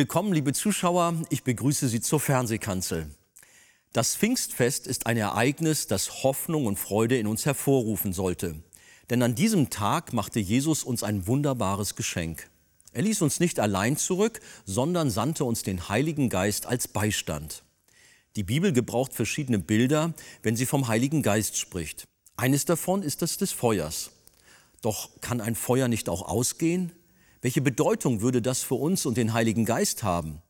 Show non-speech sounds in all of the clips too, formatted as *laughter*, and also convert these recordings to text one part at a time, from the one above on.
Willkommen, liebe Zuschauer, ich begrüße Sie zur Fernsehkanzel. Das Pfingstfest ist ein Ereignis, das Hoffnung und Freude in uns hervorrufen sollte. Denn an diesem Tag machte Jesus uns ein wunderbares Geschenk. Er ließ uns nicht allein zurück, sondern sandte uns den Heiligen Geist als Beistand. Die Bibel gebraucht verschiedene Bilder, wenn sie vom Heiligen Geist spricht. Eines davon ist das des Feuers. Doch kann ein Feuer nicht auch ausgehen? Welche Bedeutung würde das für uns und den Heiligen Geist haben?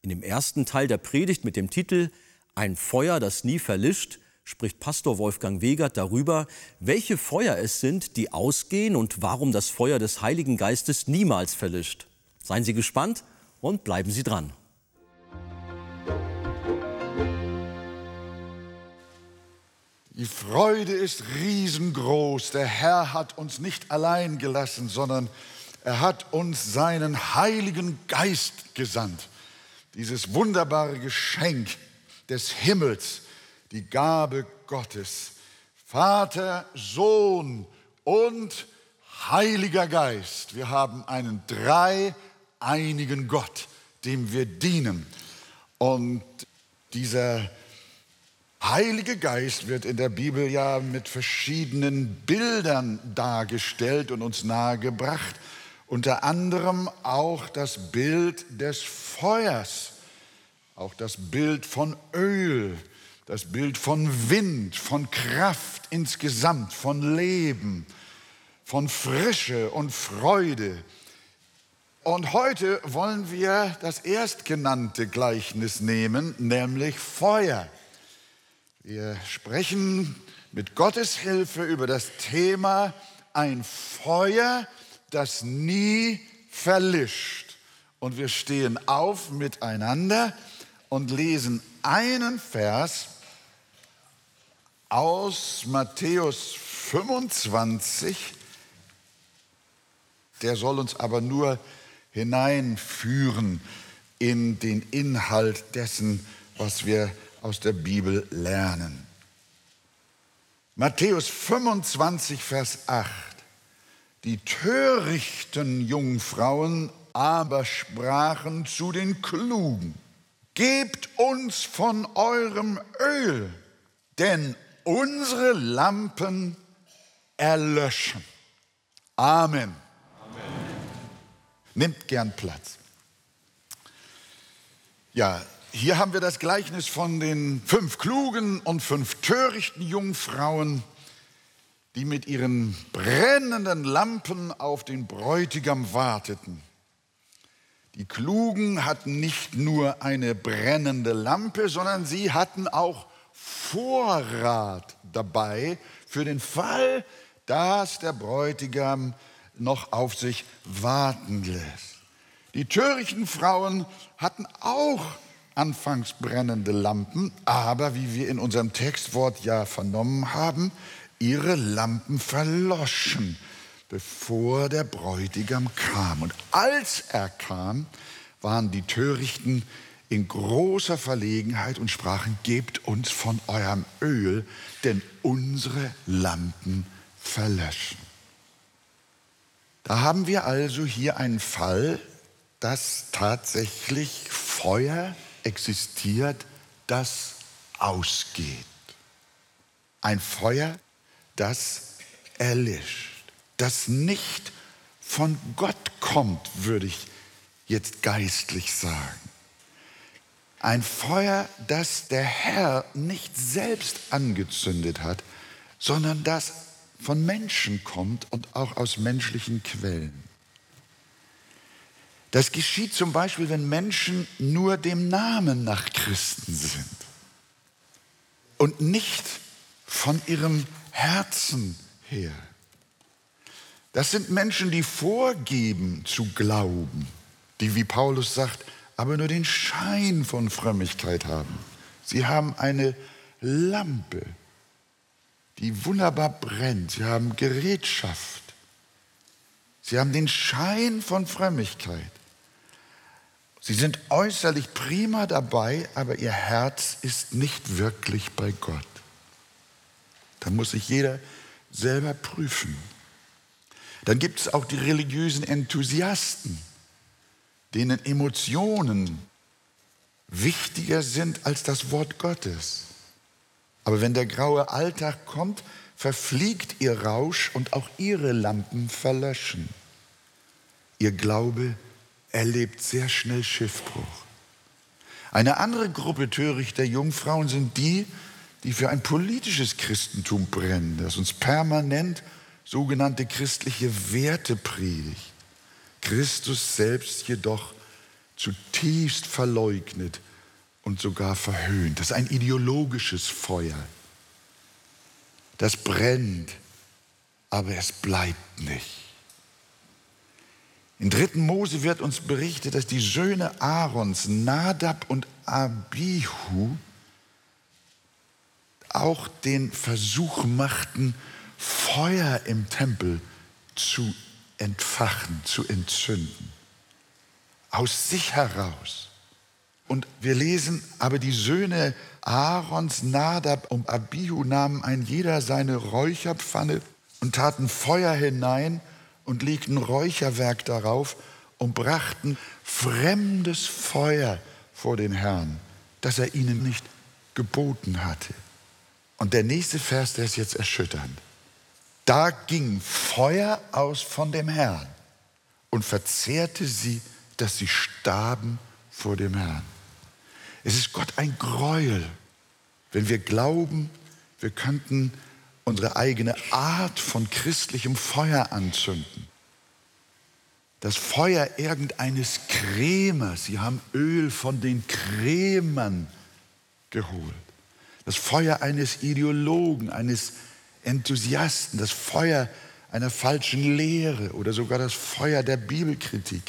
In dem ersten Teil der Predigt mit dem Titel Ein Feuer, das nie verlischt, spricht Pastor Wolfgang Wegert darüber, welche Feuer es sind, die ausgehen und warum das Feuer des Heiligen Geistes niemals verlischt. Seien Sie gespannt und bleiben Sie dran. Die Freude ist riesengroß. Der Herr hat uns nicht allein gelassen, sondern er hat uns seinen Heiligen Geist gesandt. Dieses wunderbare Geschenk des Himmels, die Gabe Gottes. Vater, Sohn und Heiliger Geist. Wir haben einen dreieinigen Gott, dem wir dienen. Und dieser Heilige Geist wird in der Bibel ja mit verschiedenen Bildern dargestellt und uns nahegebracht. Unter anderem auch das Bild des Feuers, auch das Bild von Öl, das Bild von Wind, von Kraft insgesamt, von Leben, von Frische und Freude. Und heute wollen wir das erstgenannte Gleichnis nehmen, nämlich Feuer. Wir sprechen mit Gottes Hilfe über das Thema ein Feuer, das nie verlischt. Und wir stehen auf miteinander und lesen einen Vers aus Matthäus 25. Der soll uns aber nur hineinführen in den Inhalt dessen, was wir aus der Bibel lernen. Matthäus 25, Vers 8. Die törichten Jungfrauen aber sprachen zu den Klugen, gebt uns von eurem Öl, denn unsere Lampen erlöschen. Amen. Amen. Nimmt gern Platz. Ja, hier haben wir das Gleichnis von den fünf klugen und fünf törichten Jungfrauen die mit ihren brennenden Lampen auf den Bräutigam warteten. Die Klugen hatten nicht nur eine brennende Lampe, sondern sie hatten auch Vorrat dabei für den Fall, dass der Bräutigam noch auf sich warten lässt. Die törichten Frauen hatten auch anfangs brennende Lampen, aber wie wir in unserem Textwort ja vernommen haben, ihre Lampen verloschen, bevor der Bräutigam kam. Und als er kam, waren die Törichten in großer Verlegenheit und sprachen, gebt uns von eurem Öl, denn unsere Lampen verlöschen. Da haben wir also hier einen Fall, dass tatsächlich Feuer existiert, das ausgeht. Ein Feuer, das erlischt, das nicht von Gott kommt, würde ich jetzt geistlich sagen. Ein Feuer, das der Herr nicht selbst angezündet hat, sondern das von Menschen kommt und auch aus menschlichen Quellen. Das geschieht zum Beispiel, wenn Menschen nur dem Namen nach Christen sind und nicht von ihrem Herzen her. Das sind Menschen, die vorgeben zu glauben, die, wie Paulus sagt, aber nur den Schein von Frömmigkeit haben. Sie haben eine Lampe, die wunderbar brennt. Sie haben Gerätschaft. Sie haben den Schein von Frömmigkeit. Sie sind äußerlich prima dabei, aber ihr Herz ist nicht wirklich bei Gott. Da muss sich jeder selber prüfen. Dann gibt es auch die religiösen Enthusiasten, denen Emotionen wichtiger sind als das Wort Gottes. Aber wenn der graue Alltag kommt, verfliegt ihr Rausch und auch ihre Lampen verlöschen. Ihr Glaube erlebt sehr schnell Schiffbruch. Eine andere Gruppe törichter Jungfrauen sind die, die für ein politisches Christentum brennen, das uns permanent sogenannte christliche Werte predigt. Christus selbst jedoch zutiefst verleugnet und sogar verhöhnt. Das ist ein ideologisches Feuer. Das brennt, aber es bleibt nicht. In 3. Mose wird uns berichtet, dass die Söhne Aarons, Nadab und Abihu, auch den Versuch machten, Feuer im Tempel zu entfachen, zu entzünden. Aus sich heraus. Und wir lesen, aber die Söhne Aarons, Nadab und Abihu nahmen ein jeder seine Räucherpfanne und taten Feuer hinein und legten Räucherwerk darauf und brachten fremdes Feuer vor den Herrn, das er ihnen nicht geboten hatte. Und der nächste Vers, der ist jetzt erschütternd. Da ging Feuer aus von dem Herrn und verzehrte sie, dass sie starben vor dem Herrn. Es ist Gott ein Gräuel, wenn wir glauben, wir könnten unsere eigene Art von christlichem Feuer anzünden. Das Feuer irgendeines Krämers, sie haben Öl von den Krämern geholt das Feuer eines Ideologen, eines Enthusiasten, das Feuer einer falschen Lehre oder sogar das Feuer der Bibelkritik.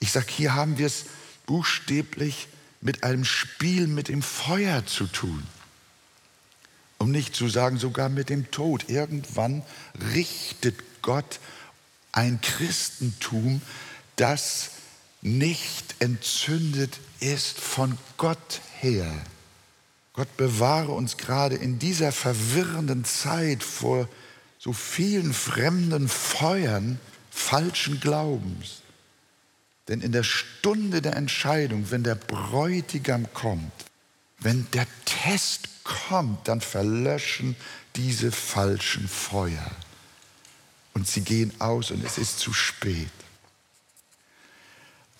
Ich sage, hier haben wir es buchstäblich mit einem Spiel mit dem Feuer zu tun. Um nicht zu sagen, sogar mit dem Tod. Irgendwann richtet Gott ein Christentum, das nicht entzündet ist von Gott her. Gott bewahre uns gerade in dieser verwirrenden Zeit vor so vielen fremden Feuern falschen Glaubens. Denn in der Stunde der Entscheidung, wenn der Bräutigam kommt, wenn der Test kommt, dann verlöschen diese falschen Feuer. Und sie gehen aus und es ist zu spät.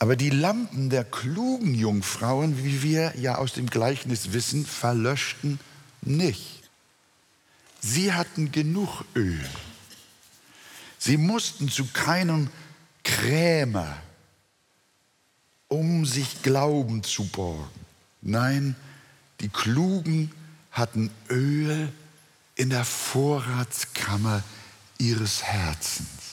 Aber die Lampen der klugen Jungfrauen, wie wir ja aus dem Gleichnis wissen, verlöschten nicht. Sie hatten genug Öl. Sie mussten zu keinem Krämer, um sich Glauben zu borgen. Nein, die Klugen hatten Öl in der Vorratskammer ihres Herzens.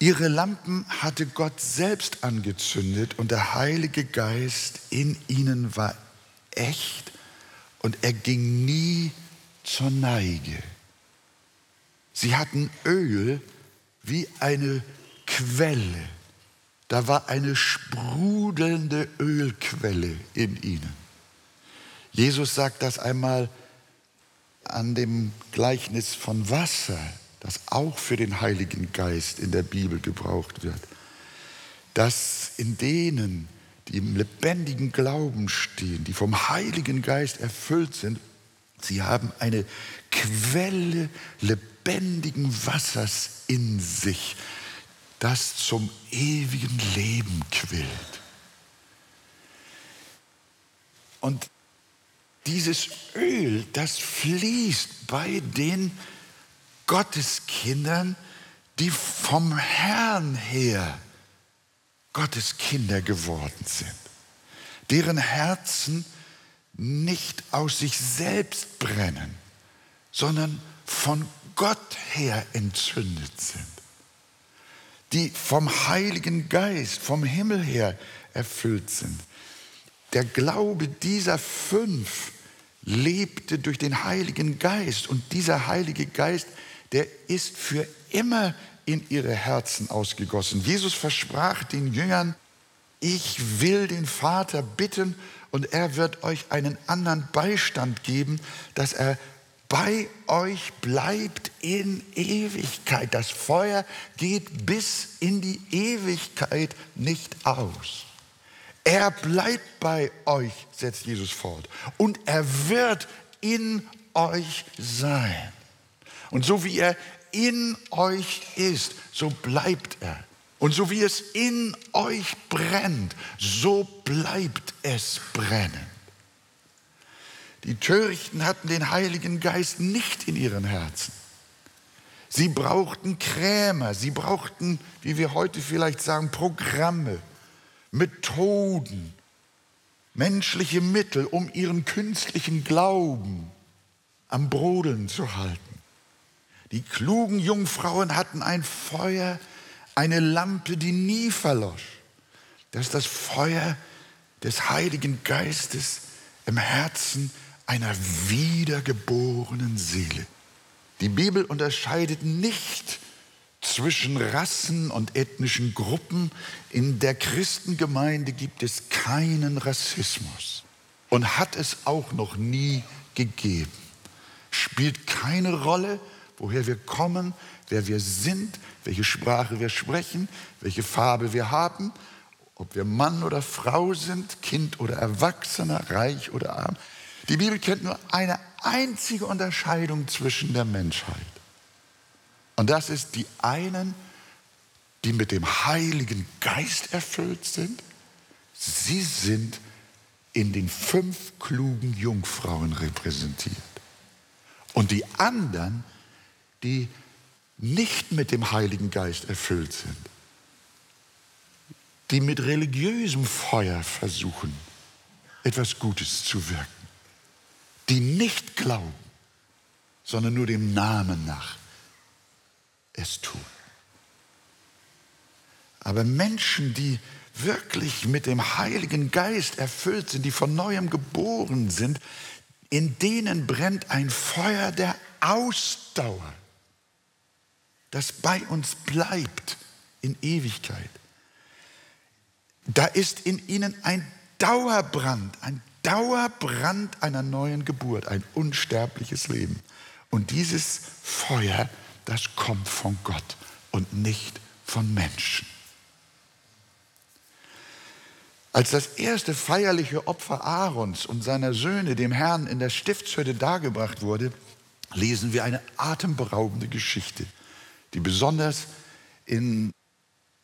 Ihre Lampen hatte Gott selbst angezündet und der Heilige Geist in ihnen war echt und er ging nie zur Neige. Sie hatten Öl wie eine Quelle. Da war eine sprudelnde Ölquelle in ihnen. Jesus sagt das einmal an dem Gleichnis von Wasser das auch für den Heiligen Geist in der Bibel gebraucht wird, dass in denen, die im lebendigen Glauben stehen, die vom Heiligen Geist erfüllt sind, sie haben eine Quelle lebendigen Wassers in sich, das zum ewigen Leben quillt. Und dieses Öl, das fließt bei den Gottes Kindern, die vom Herrn her Gottes Kinder geworden sind, deren Herzen nicht aus sich selbst brennen, sondern von Gott her entzündet sind, die vom Heiligen Geist, vom Himmel her erfüllt sind. Der Glaube dieser fünf lebte durch den Heiligen Geist und dieser Heilige Geist der ist für immer in ihre Herzen ausgegossen. Jesus versprach den Jüngern, ich will den Vater bitten und er wird euch einen anderen Beistand geben, dass er bei euch bleibt in Ewigkeit. Das Feuer geht bis in die Ewigkeit nicht aus. Er bleibt bei euch, setzt Jesus fort. Und er wird in euch sein. Und so wie er in euch ist, so bleibt er. Und so wie es in euch brennt, so bleibt es brennen. Die Törichten hatten den Heiligen Geist nicht in ihren Herzen. Sie brauchten Krämer, sie brauchten, wie wir heute vielleicht sagen, Programme, Methoden, menschliche Mittel, um ihren künstlichen Glauben am Brodeln zu halten. Die klugen Jungfrauen hatten ein Feuer, eine Lampe, die nie verlosch. Das ist das Feuer des Heiligen Geistes im Herzen einer wiedergeborenen Seele. Die Bibel unterscheidet nicht zwischen Rassen und ethnischen Gruppen. In der Christengemeinde gibt es keinen Rassismus und hat es auch noch nie gegeben. Spielt keine Rolle, woher wir kommen, wer wir sind, welche Sprache wir sprechen, welche Farbe wir haben, ob wir Mann oder Frau sind, Kind oder Erwachsener, reich oder arm. Die Bibel kennt nur eine einzige Unterscheidung zwischen der Menschheit. Und das ist die einen, die mit dem Heiligen Geist erfüllt sind. Sie sind in den fünf klugen Jungfrauen repräsentiert. Und die anderen, die nicht mit dem Heiligen Geist erfüllt sind, die mit religiösem Feuer versuchen, etwas Gutes zu wirken, die nicht glauben, sondern nur dem Namen nach es tun. Aber Menschen, die wirklich mit dem Heiligen Geist erfüllt sind, die von neuem geboren sind, in denen brennt ein Feuer der Ausdauer, das bei uns bleibt in Ewigkeit. Da ist in ihnen ein Dauerbrand, ein Dauerbrand einer neuen Geburt, ein unsterbliches Leben. Und dieses Feuer, das kommt von Gott und nicht von Menschen. Als das erste feierliche Opfer Aarons und seiner Söhne dem Herrn in der Stiftshütte dargebracht wurde, lesen wir eine atemberaubende Geschichte, die besonders in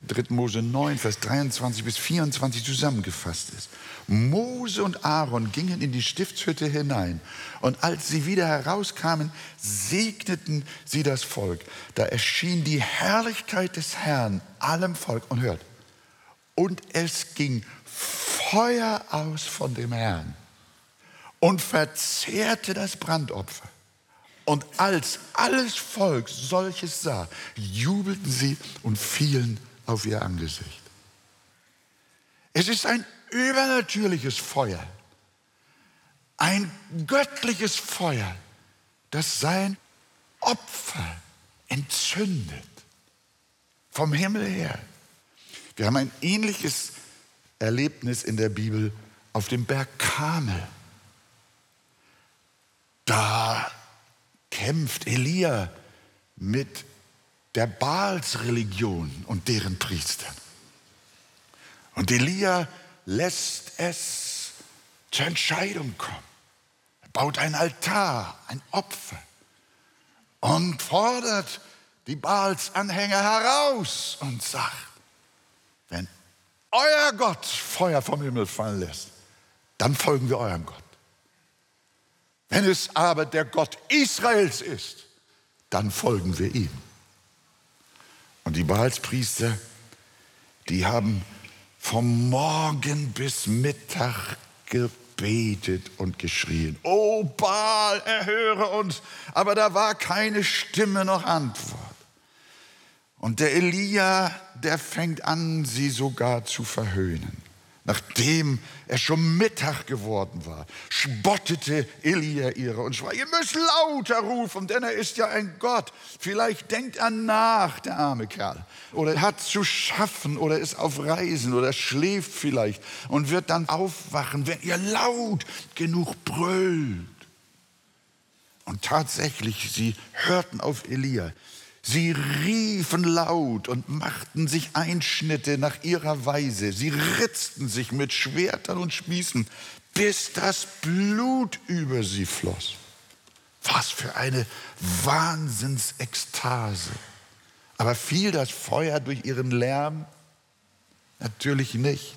3. Mose 9, Vers 23 bis 24 zusammengefasst ist. Mose und Aaron gingen in die Stiftshütte hinein und als sie wieder herauskamen, segneten sie das Volk. Da erschien die Herrlichkeit des Herrn allem Volk und hört. Und es ging Feuer aus von dem Herrn und verzehrte das Brandopfer. Und als alles Volk solches sah, jubelten sie und fielen auf ihr Angesicht. Es ist ein übernatürliches Feuer, ein göttliches Feuer, das sein Opfer entzündet. Vom Himmel her. Wir haben ein ähnliches Erlebnis in der Bibel auf dem Berg Kamel. Da kämpft Elia mit der Baalsreligion und deren Priestern. Und Elia lässt es zur Entscheidung kommen. Er baut ein Altar, ein Opfer und fordert die Baals-Anhänger heraus und sagt, wenn euer Gott Feuer vom Himmel fallen lässt, dann folgen wir eurem Gott. Wenn es aber der Gott Israels ist, dann folgen wir ihm. Und die Baalspriester, die haben vom Morgen bis Mittag gebetet und geschrien. Oh Baal, erhöre uns. Aber da war keine Stimme noch Antwort. Und der Elia, der fängt an, sie sogar zu verhöhnen. Nachdem er schon Mittag geworden war, spottete Elia ihre und sprach, ihr müsst lauter rufen, denn er ist ja ein Gott. Vielleicht denkt er nach, der arme Kerl, oder hat zu schaffen oder ist auf Reisen oder schläft vielleicht und wird dann aufwachen, wenn ihr laut genug brüllt. Und tatsächlich, sie hörten auf Elia. Sie riefen laut und machten sich Einschnitte nach ihrer Weise. Sie ritzten sich mit Schwertern und Spießen, bis das Blut über sie floss. Was für eine Wahnsinnsekstase. Aber fiel das Feuer durch ihren Lärm? Natürlich nicht.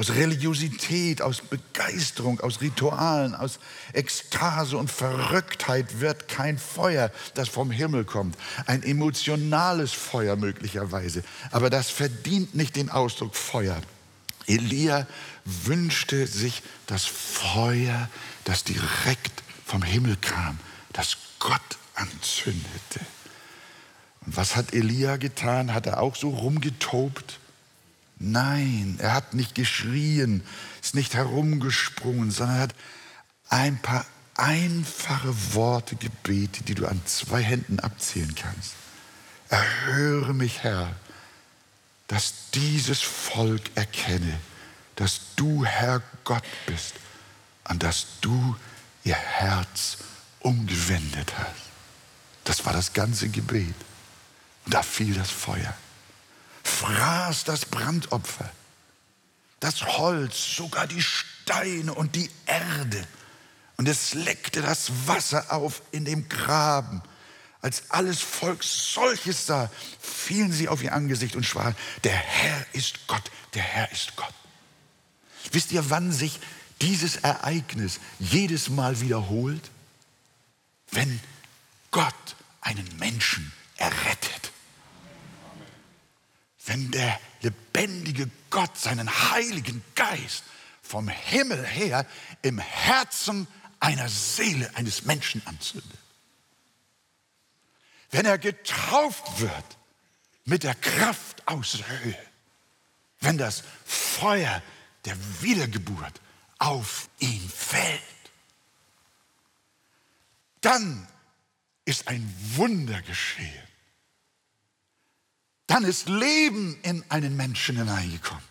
Aus Religiosität, aus Begeisterung, aus Ritualen, aus Ekstase und Verrücktheit wird kein Feuer, das vom Himmel kommt. Ein emotionales Feuer möglicherweise. Aber das verdient nicht den Ausdruck Feuer. Elia wünschte sich das Feuer, das direkt vom Himmel kam, das Gott anzündete. Und was hat Elia getan? Hat er auch so rumgetobt? Nein, er hat nicht geschrien, ist nicht herumgesprungen, sondern er hat ein paar einfache Worte gebetet, die du an zwei Händen abzählen kannst. Erhöre mich, Herr, dass dieses Volk erkenne, dass du Herr Gott bist und dass du ihr Herz umgewendet hast. Das war das ganze Gebet. Und da fiel das Feuer fraß das Brandopfer, das Holz, sogar die Steine und die Erde. Und es leckte das Wasser auf in dem Graben. Als alles Volk solches sah, fielen sie auf ihr Angesicht und schwaren, der Herr ist Gott, der Herr ist Gott. Wisst ihr, wann sich dieses Ereignis jedes Mal wiederholt? Wenn Gott einen Menschen errettet wenn der lebendige Gott seinen heiligen Geist vom Himmel her im Herzen einer Seele eines Menschen anzündet. Wenn er getauft wird mit der Kraft aus der Höhe. Wenn das Feuer der Wiedergeburt auf ihn fällt. Dann ist ein Wunder geschehen dann ist Leben in einen Menschen hineingekommen.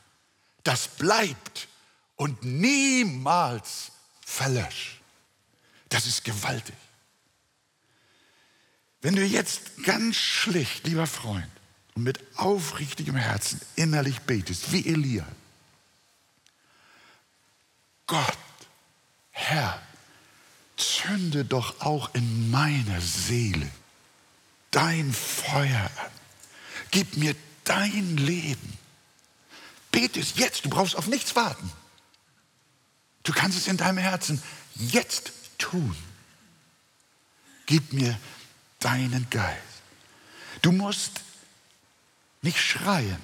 Das bleibt und niemals verlöscht. Das ist gewaltig. Wenn du jetzt ganz schlicht, lieber Freund, und mit aufrichtigem Herzen innerlich betest, wie Elia, Gott, Herr, zünde doch auch in meiner Seele dein Feuer an. Gib mir dein Leben. Bete es jetzt, du brauchst auf nichts warten. Du kannst es in deinem Herzen jetzt tun. Gib mir deinen Geist. Du musst nicht schreien,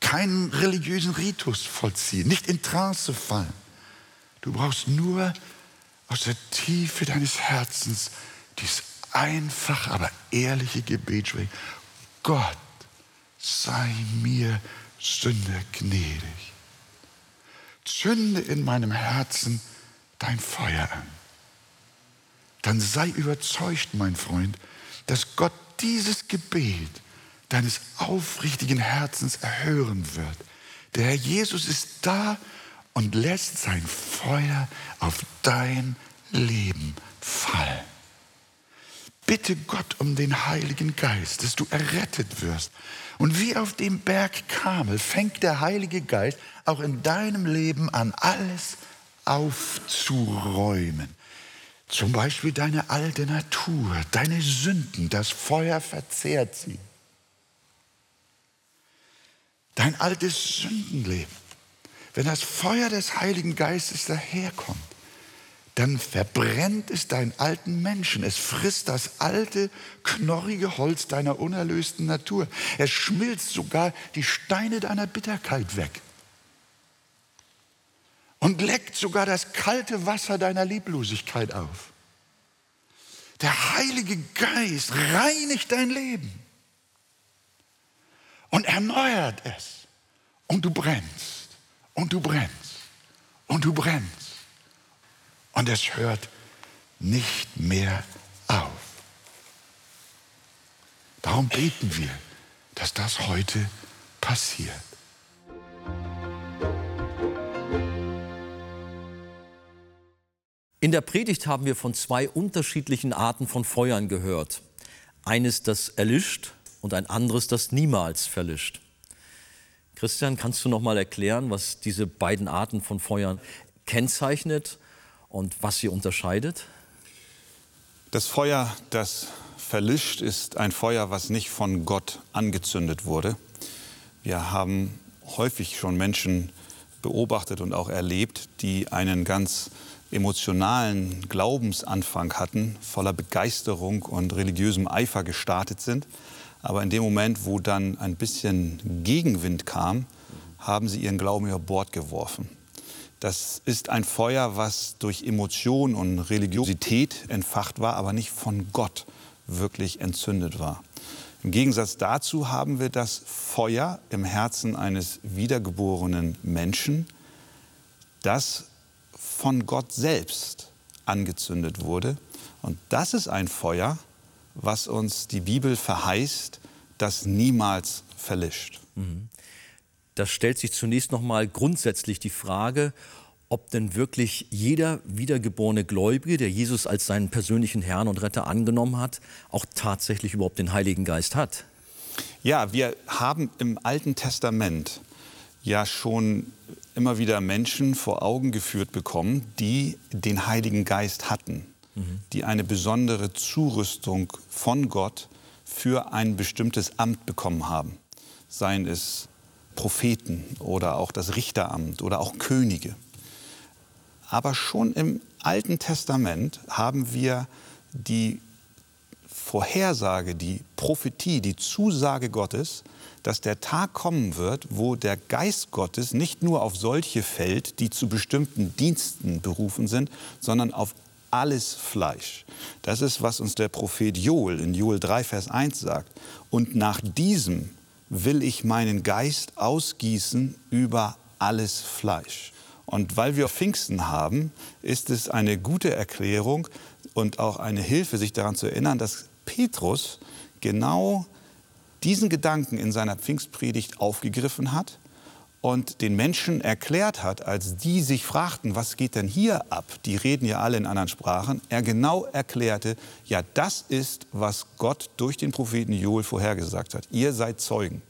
keinen religiösen Ritus vollziehen, nicht in Trance fallen. Du brauchst nur aus der Tiefe deines Herzens dieses einfache, aber ehrliche Gebet sprechen. Gott, sei mir Sünde gnädig. Zünde in meinem Herzen dein Feuer an. Dann sei überzeugt, mein Freund, dass Gott dieses Gebet deines aufrichtigen Herzens erhören wird. Der Herr Jesus ist da und lässt sein Feuer auf dein Leben fallen. Bitte Gott um den Heiligen Geist, dass du errettet wirst. Und wie auf dem Berg Kamel fängt der Heilige Geist auch in deinem Leben an, alles aufzuräumen. Zum Beispiel deine alte Natur, deine Sünden, das Feuer verzehrt sie. Dein altes Sündenleben. Wenn das Feuer des Heiligen Geistes daherkommt, dann verbrennt es deinen alten Menschen. Es frisst das alte, knorrige Holz deiner unerlösten Natur. Es schmilzt sogar die Steine deiner Bitterkeit weg. Und leckt sogar das kalte Wasser deiner Lieblosigkeit auf. Der Heilige Geist reinigt dein Leben und erneuert es. Und du brennst und du brennst und du brennst und es hört nicht mehr auf. Darum beten wir, dass das heute passiert. In der Predigt haben wir von zwei unterschiedlichen Arten von Feuern gehört. Eines, das erlischt und ein anderes, das niemals verlischt. Christian, kannst du noch mal erklären, was diese beiden Arten von Feuern kennzeichnet und was sie unterscheidet? Das Feuer, das verlischt, ist ein Feuer, was nicht von Gott angezündet wurde. Wir haben häufig schon Menschen beobachtet und auch erlebt, die einen ganz emotionalen Glaubensanfang hatten, voller Begeisterung und religiösem Eifer gestartet sind. Aber in dem Moment, wo dann ein bisschen Gegenwind kam, haben sie ihren Glauben über Bord geworfen. Das ist ein Feuer, was durch Emotion und Religiosität entfacht war, aber nicht von Gott wirklich entzündet war. Im Gegensatz dazu haben wir das Feuer im Herzen eines wiedergeborenen Menschen, das von Gott selbst angezündet wurde. Und das ist ein Feuer, was uns die Bibel verheißt, das niemals verlischt. Mhm. Da stellt sich zunächst noch mal grundsätzlich die Frage, ob denn wirklich jeder wiedergeborene Gläubige, der Jesus als seinen persönlichen Herrn und Retter angenommen hat, auch tatsächlich überhaupt den Heiligen Geist hat. Ja, wir haben im Alten Testament ja schon immer wieder Menschen vor Augen geführt bekommen, die den Heiligen Geist hatten, mhm. die eine besondere Zurüstung von Gott für ein bestimmtes Amt bekommen haben. Seien es Propheten oder auch das Richteramt oder auch Könige. Aber schon im Alten Testament haben wir die Vorhersage, die Prophetie, die Zusage Gottes, dass der Tag kommen wird, wo der Geist Gottes nicht nur auf solche fällt, die zu bestimmten Diensten berufen sind, sondern auf alles Fleisch. Das ist, was uns der Prophet Joel in Joel 3, Vers 1 sagt. Und nach diesem will ich meinen Geist ausgießen über alles Fleisch. Und weil wir Pfingsten haben, ist es eine gute Erklärung und auch eine Hilfe, sich daran zu erinnern, dass Petrus genau diesen Gedanken in seiner Pfingstpredigt aufgegriffen hat und den Menschen erklärt hat, als die sich fragten, was geht denn hier ab? Die reden ja alle in anderen Sprachen. Er genau erklärte, ja, das ist, was Gott durch den Propheten Joel vorhergesagt hat. Ihr seid Zeugen,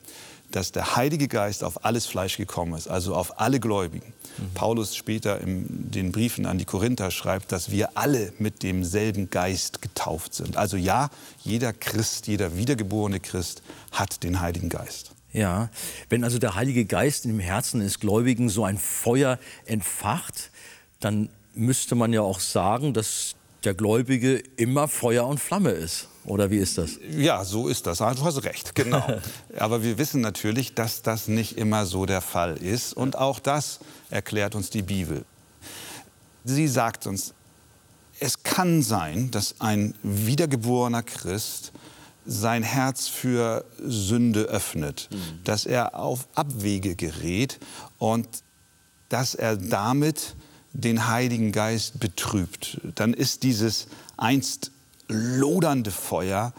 dass der Heilige Geist auf alles Fleisch gekommen ist, also auf alle Gläubigen. Mhm. Paulus später in den Briefen an die Korinther schreibt, dass wir alle mit demselben Geist getauft sind. Also ja, jeder Christ, jeder wiedergeborene Christ hat den Heiligen Geist. Ja, wenn also der Heilige Geist im Herzen des Gläubigen so ein Feuer entfacht, dann müsste man ja auch sagen, dass der Gläubige immer Feuer und Flamme ist. Oder wie ist das? Ja, so ist das. Du hast recht, genau. *laughs* Aber wir wissen natürlich, dass das nicht immer so der Fall ist. Und auch das erklärt uns die Bibel. Sie sagt uns, es kann sein, dass ein wiedergeborener Christ sein Herz für Sünde öffnet, mhm. dass er auf Abwege gerät und dass er damit den Heiligen Geist betrübt. Dann ist dieses einst lodernde Feuer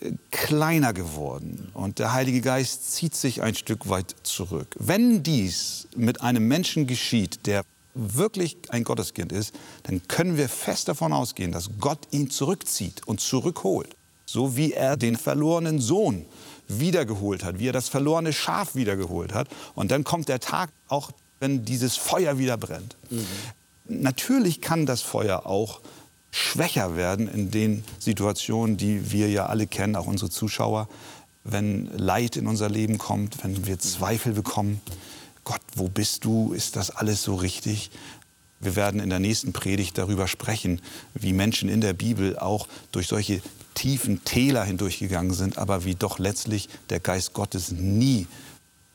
äh, kleiner geworden und der Heilige Geist zieht sich ein Stück weit zurück. Wenn dies mit einem Menschen geschieht, der wirklich ein Gotteskind ist, dann können wir fest davon ausgehen, dass Gott ihn zurückzieht und zurückholt. So wie er den verlorenen Sohn wiedergeholt hat, wie er das verlorene Schaf wiedergeholt hat. Und dann kommt der Tag, auch wenn dieses Feuer wieder brennt. Mhm. Natürlich kann das Feuer auch schwächer werden in den Situationen, die wir ja alle kennen, auch unsere Zuschauer, wenn Leid in unser Leben kommt, wenn wir Zweifel bekommen. Gott, wo bist du? Ist das alles so richtig? Wir werden in der nächsten Predigt darüber sprechen, wie Menschen in der Bibel auch durch solche tiefen Täler hindurchgegangen sind, aber wie doch letztlich der Geist Gottes nie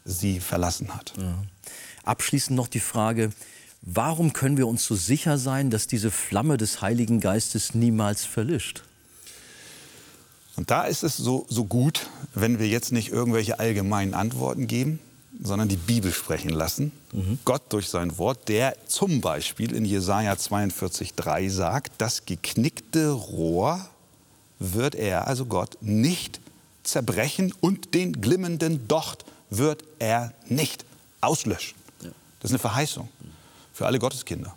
sie verlassen hat. Ja. Abschließend noch die Frage, Warum können wir uns so sicher sein, dass diese Flamme des Heiligen Geistes niemals verlischt? Und da ist es so, so gut, wenn wir jetzt nicht irgendwelche allgemeinen Antworten geben, sondern die Bibel sprechen lassen. Mhm. Gott durch sein Wort, der zum Beispiel in Jesaja 42,3 sagt, das geknickte Rohr wird er, also Gott, nicht zerbrechen und den glimmenden Docht wird er nicht auslöschen. Das ist eine Verheißung für alle Gotteskinder.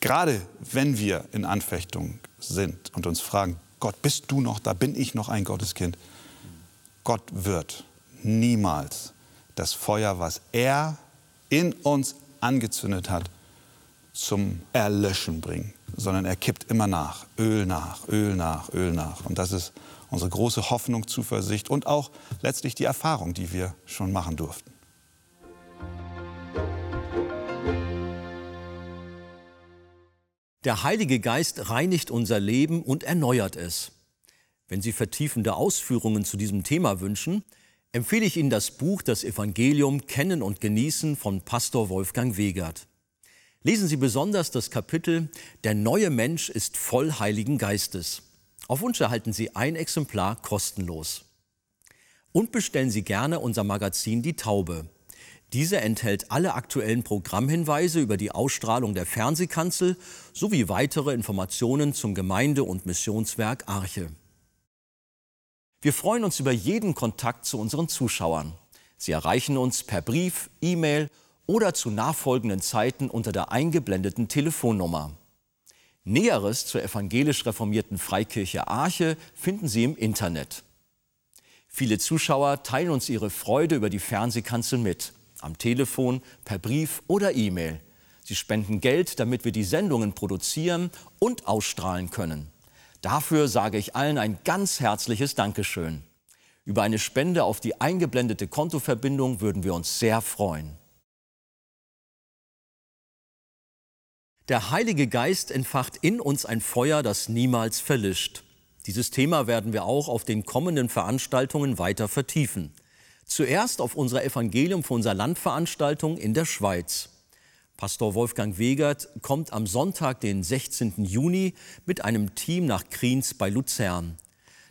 Gerade wenn wir in Anfechtung sind und uns fragen, Gott, bist du noch da? Bin ich noch ein Gotteskind? Gott wird niemals das Feuer, was er in uns angezündet hat, zum Erlöschen bringen, sondern er kippt immer nach, Öl nach, Öl nach, Öl nach. Und das ist unsere große Hoffnung, Zuversicht und auch letztlich die Erfahrung, die wir schon machen durften. Der Heilige Geist reinigt unser Leben und erneuert es. Wenn Sie vertiefende Ausführungen zu diesem Thema wünschen, empfehle ich Ihnen das Buch Das Evangelium Kennen und Genießen von Pastor Wolfgang Wegert. Lesen Sie besonders das Kapitel Der neue Mensch ist voll Heiligen Geistes. Auf Wunsch erhalten Sie ein Exemplar kostenlos. Und bestellen Sie gerne unser Magazin Die Taube. Diese enthält alle aktuellen Programmhinweise über die Ausstrahlung der Fernsehkanzel sowie weitere Informationen zum Gemeinde- und Missionswerk Arche. Wir freuen uns über jeden Kontakt zu unseren Zuschauern. Sie erreichen uns per Brief, E-Mail oder zu nachfolgenden Zeiten unter der eingeblendeten Telefonnummer. Näheres zur evangelisch reformierten Freikirche Arche finden Sie im Internet. Viele Zuschauer teilen uns ihre Freude über die Fernsehkanzel mit, am Telefon, per Brief oder E-Mail. Sie spenden Geld, damit wir die Sendungen produzieren und ausstrahlen können. Dafür sage ich allen ein ganz herzliches Dankeschön. Über eine Spende auf die eingeblendete Kontoverbindung würden wir uns sehr freuen. Der Heilige Geist entfacht in uns ein Feuer, das niemals verlischt. Dieses Thema werden wir auch auf den kommenden Veranstaltungen weiter vertiefen. Zuerst auf unserer Evangelium für unser Landveranstaltung in der Schweiz. Pastor Wolfgang Wegert kommt am Sonntag, den 16. Juni, mit einem Team nach Kriens bei Luzern.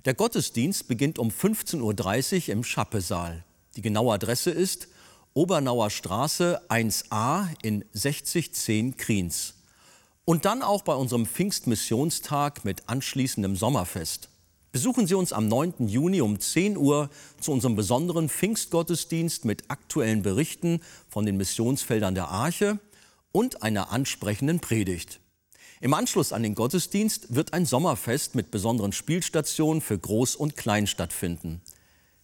Der Gottesdienst beginnt um 15.30 Uhr im Schappesaal. Die genaue Adresse ist Obernauer Straße 1a in 6010 Kriens. Und dann auch bei unserem Pfingstmissionstag mit anschließendem Sommerfest. Besuchen Sie uns am 9. Juni um 10 Uhr zu unserem besonderen Pfingstgottesdienst mit aktuellen Berichten von den Missionsfeldern der Arche und einer ansprechenden Predigt. Im Anschluss an den Gottesdienst wird ein Sommerfest mit besonderen Spielstationen für Groß und Klein stattfinden.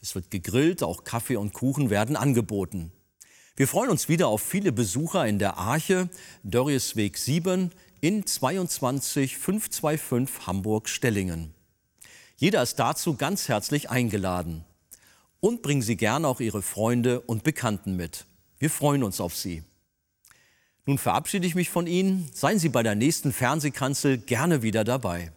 Es wird gegrillt, auch Kaffee und Kuchen werden angeboten. Wir freuen uns wieder auf viele Besucher in der Arche, Dörriesweg 7 in 22525 Hamburg-Stellingen. Jeder ist dazu ganz herzlich eingeladen. Und bringen Sie gerne auch Ihre Freunde und Bekannten mit. Wir freuen uns auf Sie. Nun verabschiede ich mich von Ihnen. Seien Sie bei der nächsten Fernsehkanzel gerne wieder dabei.